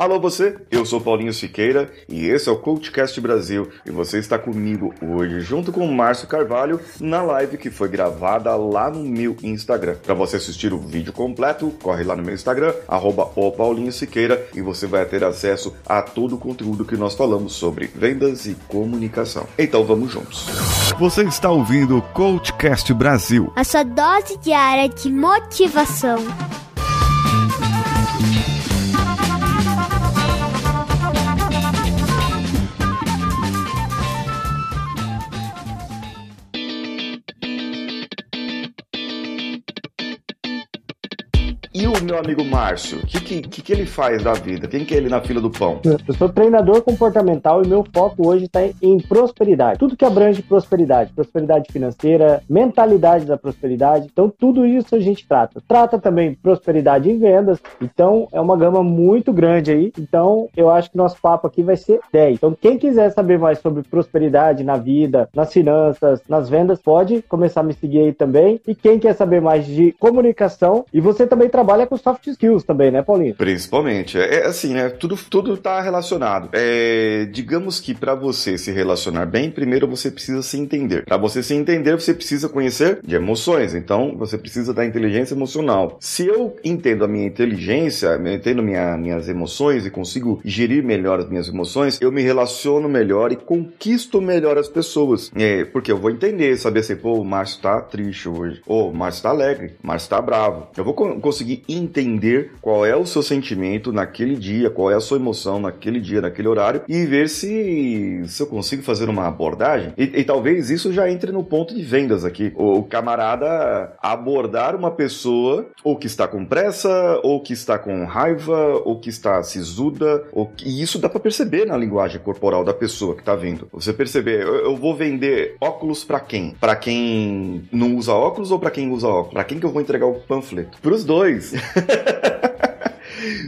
Alô você, eu sou Paulinho Siqueira e esse é o CoachCast Brasil e você está comigo hoje junto com o Márcio Carvalho na live que foi gravada lá no meu Instagram. Para você assistir o vídeo completo, corre lá no meu Instagram, arroba Paulinho Siqueira e você vai ter acesso a todo o conteúdo que nós falamos sobre vendas e comunicação. Então vamos juntos. Você está ouvindo o CoachCast Brasil. A sua dose diária de motivação. E o meu amigo Márcio, o que, que, que, ele faz da vida? Quem que é ele na fila do pão? Eu sou treinador comportamental e meu foco hoje está em prosperidade. Tudo que abrange prosperidade, prosperidade financeira, mentalidade da prosperidade. Então, tudo isso a gente trata. Trata também prosperidade em vendas. Então, é uma gama muito grande aí. Então, eu acho que nosso papo aqui vai ser 10. Então, quem quiser saber mais sobre prosperidade na vida, nas finanças, nas vendas, pode começar a me seguir aí também. E quem quer saber mais de comunicação, e você também trabalha trabalha com soft skills também, né, Paulinho? Principalmente. É, é assim, né? Tudo, tudo tá relacionado. É, digamos que para você se relacionar bem, primeiro você precisa se entender. Para você se entender, você precisa conhecer de emoções. Então, você precisa da inteligência emocional. Se eu entendo a minha inteligência, eu entendo minha, minhas emoções e consigo gerir melhor as minhas emoções, eu me relaciono melhor e conquisto melhor as pessoas. É, porque eu vou entender, saber assim, pô, o Márcio tá triste hoje. Ou o Márcio tá alegre, o Márcio tá bravo. Eu vou conseguir entender qual é o seu sentimento naquele dia, qual é a sua emoção naquele dia, naquele horário e ver se, se eu consigo fazer uma abordagem. E, e talvez isso já entre no ponto de vendas aqui. O camarada abordar uma pessoa ou que está com pressa, ou que está com raiva, ou que está sisuda, ou e isso dá para perceber na linguagem corporal da pessoa que está vindo. Você perceber, eu, eu vou vender óculos para quem? Para quem não usa óculos ou para quem usa óculos? Para quem que eu vou entregar o panfleto? Para os dois isso.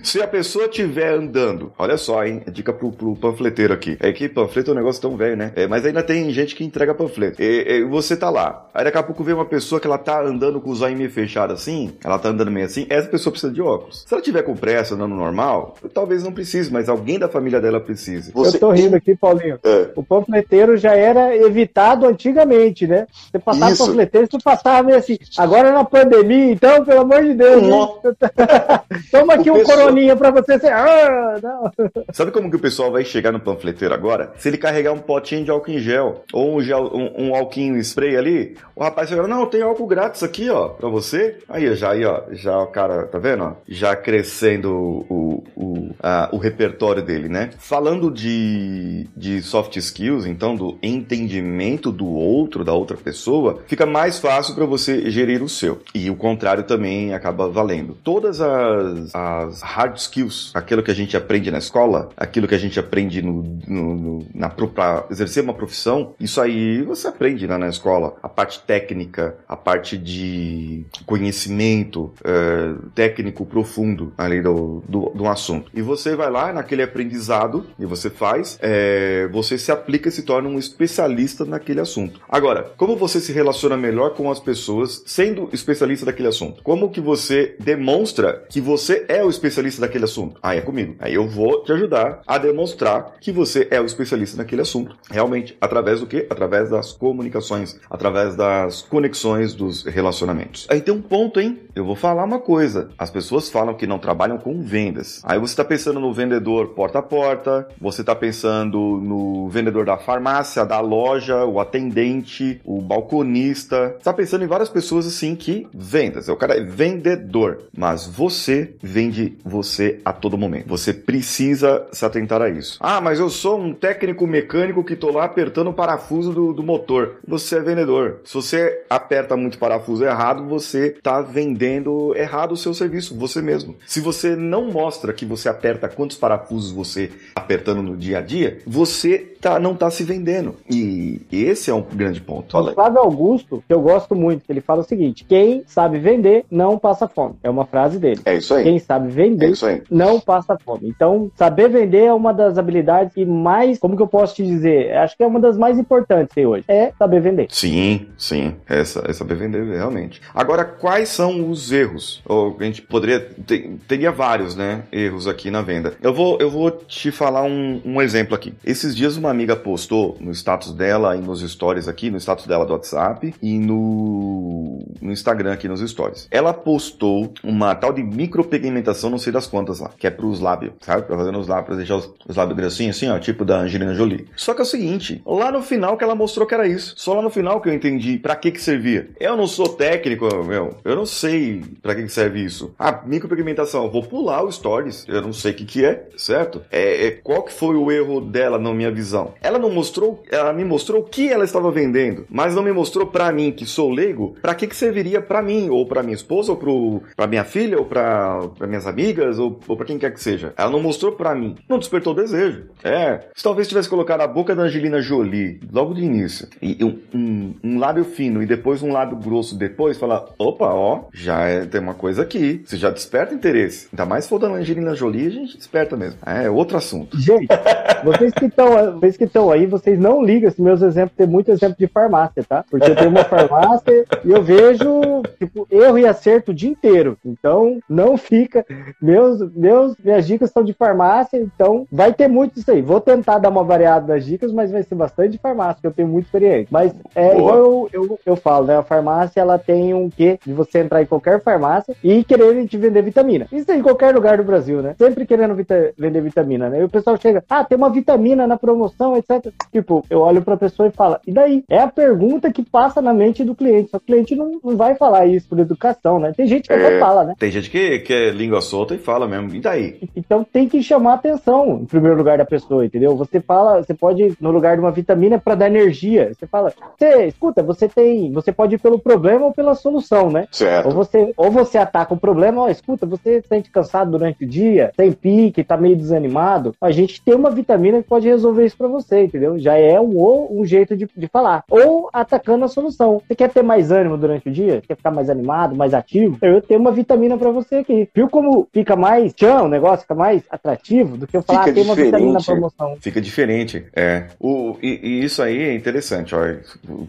Se a pessoa estiver andando, olha só, hein? Dica pro, pro panfleteiro aqui. É que panfleto é um negócio tão velho, né? É, mas ainda tem gente que entrega panfleto. E, e, você tá lá. Aí daqui a pouco vem uma pessoa que ela tá andando com os olhos meio fechados assim, ela tá andando meio assim, essa pessoa precisa de óculos. Se ela tiver com pressa, andando normal, talvez não precise, mas alguém da família dela precise. Você... Eu tô rindo aqui, Paulinho. É. O panfleteiro já era evitado antigamente, né? Você passava Isso. panfleteiro, você passava meio assim. Agora na pandemia, então, pelo amor de Deus. Toma aqui um coroninha pra você ser. Ah. Sabe como que o pessoal vai chegar no panfleteiro agora? Se ele carregar um potinho de álcool em gel ou um, gel, um, um álcool spray ali, o rapaz vai falar: Não, tem álcool grátis aqui, ó, pra você. Aí, já, aí, ó, já o cara, tá vendo? Ó, já crescendo o, o, a, o repertório dele, né? Falando de, de soft skills, então, do entendimento do outro, da outra pessoa, fica mais fácil para você gerir o seu. E o contrário também acaba valendo. Todas as, as hard skills, aquilo que a gente aprende na escola, aquilo que a gente aprende no, no, no na para exercer uma profissão, isso aí você aprende lá na escola. A parte técnica, a parte de conhecimento é, técnico profundo ali do, do, do, assunto. E você vai lá naquele aprendizado e você faz, é, você se aplica e se torna um especialista naquele assunto. Agora, como você se relaciona melhor com as pessoas sendo especialista daquele assunto? Como que você demonstra que você é o especialista daquele assunto? Aí é comigo. Aí eu vou te ajudar a demonstrar que você é o especialista naquele assunto. Realmente, através do quê? Através das comunicações, através das conexões dos relacionamentos. Aí tem um ponto, hein? Eu vou falar uma coisa. As pessoas falam que não trabalham com vendas. Aí você está pensando no vendedor porta a porta, você está pensando no vendedor da farmácia, da loja, o atendente, o balconista. Está pensando em várias pessoas assim que vendas. O cara é vendedor, mas você vende você a todo momento. Você precisa se atentar a isso. Ah, mas eu sou um técnico mecânico que tô lá apertando o parafuso do, do motor. Você é vendedor. Se você aperta muito parafuso errado, você está vendendo errado o seu serviço, você mesmo. Se você não mostra que você aperta quantos parafusos você apertando no dia a dia, você tá, não tá se vendendo. E esse é um grande ponto. O Flávio Augusto, que eu gosto muito, ele fala o seguinte: quem sabe vender não passa fome. É uma frase dele. É isso aí. Quem sabe vender É aí. não passa fome. Então, saber vender é uma das habilidades que mais, como que eu posso te dizer? Acho que é uma das mais importantes tem hoje. É saber vender. Sim, sim. Essa, é saber vender realmente. Agora, quais são os erros? Ou a gente poderia. te- teria vários, né? Erros aqui na venda. Eu vou, eu vou te falar um, um exemplo aqui. Esses dias uma amiga postou no status dela e nos stories aqui, no status dela do WhatsApp e no, no Instagram aqui nos stories. Ela postou uma tal de micropigmentação, não sei das quantas lá, que é pros lábios, sabe? Pra fazer nos lábios, pra deixar os, os lábios grossinhos assim, ó, tipo da Angelina Jolie. Só que é o seguinte, lá no final que ela mostrou que era isso. Só lá no final que eu entendi pra que que servia. Eu não sou técnico, meu. Eu não sei pra que que serve isso. Ah, micropigmentação. Vou pular o stories. Eu não sei o que que é, certo? É, é, qual que foi o erro dela na minha visão? Ela não mostrou, ela me mostrou o que ela estava vendendo, mas não me mostrou pra mim, que sou leigo, pra que que serviria pra mim, ou pra minha esposa, ou pro, pra minha filha, ou pra minhas amigas, ou, ou pra quem quer que seja. Ela não mostrou pra mim. Não despertou desejo. É. Se talvez tivesse colocado a boca da Angelina Jolie logo de início, e um, um, um lábio fino e depois um lábio grosso depois, falar, opa, ó, já é, tem uma coisa aqui. Você já desperta interesse. Ainda mais se for da Angelina Jolie, a gente desperta mesmo. É outro assunto. Gente, vocês que estão vocês que estão aí, vocês não ligam se meus exemplos tem muito exemplo de farmácia, tá? Porque eu tenho uma farmácia e eu vejo tipo erro e acerto o dia inteiro. Então, não fica meus meus minhas dicas são de farmácia, então vai ter muito isso aí. Vou tentar dar uma variada das dicas, mas vai ser bastante de farmácia, que eu tenho muita experiência. Mas é igual eu, eu, eu falo, né? A farmácia ela tem um quê de você entrar em qualquer farmácia e querer te vender vitamina. Isso é em qualquer lugar do Brasil, né? Sempre querendo vita- vender vitamina, né? E o pessoal chega, ah, tem uma vitamina na promoção, etc. Tipo, eu olho pra pessoa e falo, e daí? É a pergunta que passa na mente do cliente. Só que o cliente não, não vai falar isso por educação, né? Tem gente que até É. fala, né? Tem gente que, que é língua solta e fala mesmo. E daí? Então tem que chamar a atenção em primeiro lugar da pessoa, entendeu? Você fala, você pode no lugar de uma vitamina para dar energia. Você fala, você escuta, você tem, você pode ir pelo problema ou pela solução, né? Ou Certo. você, ou você ataca o problema, ó, escuta, você se sente cansado durante o dia, tem pique, tá meio desanimado. A gente tem uma vitamina que pode resolver isso pra você, entendeu? Já é um, ou um jeito de, de falar. Ou atacando a solução. Você quer ter mais ânimo durante o dia? Quer ficar mais animado, mais ativo? Eu tenho uma vitamina pra você aqui. Viu como fica mais tchan, o negócio fica mais atrativo do que eu falar, Fica ah, tem uma vitamina na promoção. Fica diferente, é. O, e, e isso aí é interessante, ó.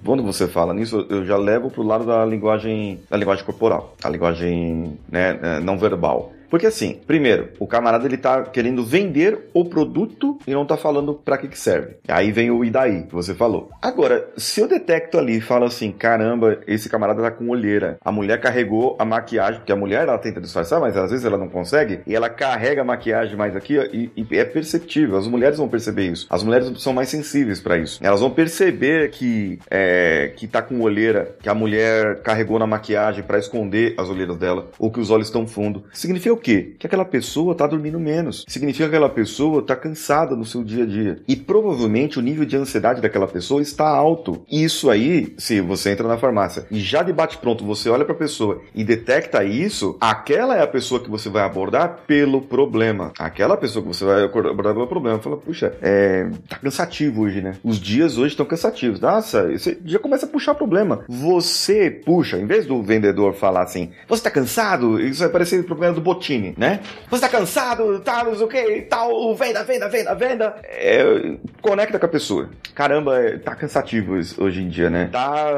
Quando você fala nisso, eu já levo pro lado da linguagem, da linguagem corporal, a linguagem né, não verbal. Porque assim, primeiro, o camarada ele tá querendo vender o produto e não tá falando pra que que serve. Aí vem o e daí, que você falou. Agora, se eu detecto ali e falo assim, caramba, esse camarada tá com olheira. A mulher carregou a maquiagem, porque a mulher ela tenta disfarçar, mas às vezes ela não consegue, e ela carrega a maquiagem mais aqui, ó, e, e é perceptível. As mulheres vão perceber isso. As mulheres são mais sensíveis pra isso. Elas vão perceber que é, que tá com olheira, que a mulher carregou na maquiagem pra esconder as olheiras dela, ou que os olhos estão fundo. Significa quê? Que aquela pessoa tá dormindo menos. Significa que aquela pessoa tá cansada no seu dia a dia. E provavelmente o nível de ansiedade daquela pessoa está alto. Isso aí, se você entra na farmácia e já de bate pronto você olha pra pessoa e detecta isso, aquela é a pessoa que você vai abordar pelo problema. Aquela pessoa que você vai abordar pelo problema. Fala, puxa, é, tá cansativo hoje, né? Os dias hoje estão cansativos. Nossa, você já começa a puxar problema. Você puxa, em vez do vendedor falar assim, você tá cansado? Isso vai parecer problema do Né? Você tá cansado, tá, não sei o que, tal, venda, venda, venda, venda. É, conecta com a pessoa. Caramba, é, tá cansativo hoje em dia, né? Tá,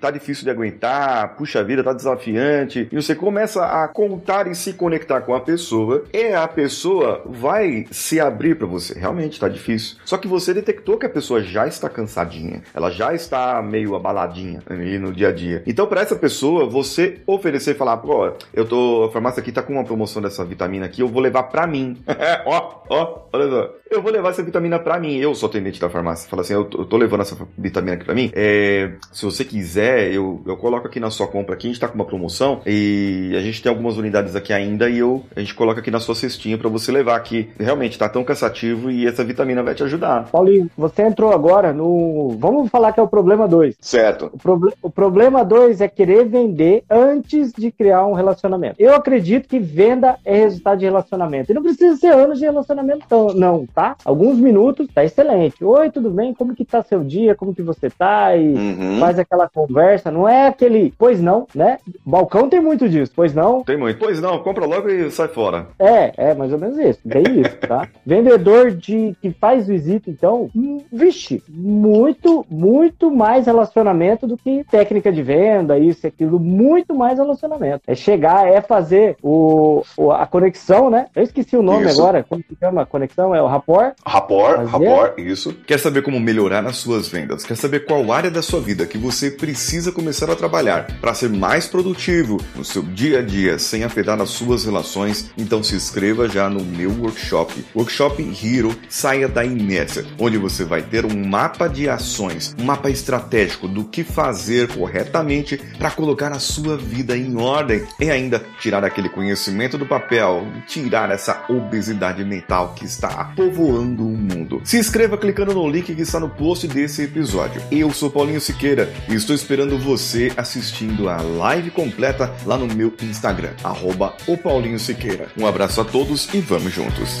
tá difícil de aguentar, puxa vida, tá desafiante. E você começa a contar e se conectar com a pessoa, e a pessoa vai se abrir pra você. Realmente tá difícil. Só que você detectou que a pessoa já está cansadinha, ela já está meio abaladinha ali no dia a dia. Então, pra essa pessoa, você oferecer e falar, pô, eu tô, a farmácia aqui tá com uma promoção dessa vitamina aqui, eu vou levar pra mim. ó, ó, olha só. Eu vou levar essa vitamina pra mim. Eu sou atendente da farmácia. Fala assim, eu tô, eu tô levando essa vitamina aqui pra mim. É, se você quiser, eu, eu coloco aqui na sua compra aqui. A gente tá com uma promoção e a gente tem algumas unidades aqui ainda e eu, a gente coloca aqui na sua cestinha pra você levar aqui. Realmente tá tão cansativo e essa vitamina vai te ajudar. Paulinho, você entrou agora no. Vamos falar que é o problema 2. Certo. O, proble- o problema 2 é querer vender antes de criar um relacionamento. Eu acredito que venda é resultado de relacionamento. E não precisa ser anos de relacionamento, tão- não, tá? Alguns minutos tá excelente. Oi, tudo bem? Como que tá seu dia? Como que você tá? E Uhum. faz aquela conversa. Não é aquele, pois não, né? Balcão tem muito disso, pois não. Tem muito. Pois não, compra logo e sai fora. É, é mais ou menos isso, bem isso, tá? Vendedor de que faz visita, então, hum, vixe, muito, muito mais relacionamento do que técnica de venda, isso e aquilo, muito mais relacionamento. É chegar, é fazer o- a conexão, né? Eu esqueci o nome Isso. agora, como que chama a conexão? É o rapport? Rapport, Mas rapport, isso. Quer saber como melhorar as suas vendas? Quer saber qual área da sua vida que você precisa começar a trabalhar para ser mais produtivo no seu dia a dia, sem afetar as suas relações? Então se inscreva já no meu workshop, Workshop Hero Saia da Inércia, onde você vai ter um mapa de ações, um mapa estratégico do que fazer corretamente para colocar a sua vida em ordem e ainda tirar aquele conhecimento do papel, tirar essa obesidade mental que está povoando o mundo. Se inscreva clicando no link que está no post desse episódio. Eu sou Paulinho Siqueira e estou esperando você assistindo a live completa lá no meu Instagram, arroba o Paulinho Siqueira. Um abraço a todos e vamos juntos.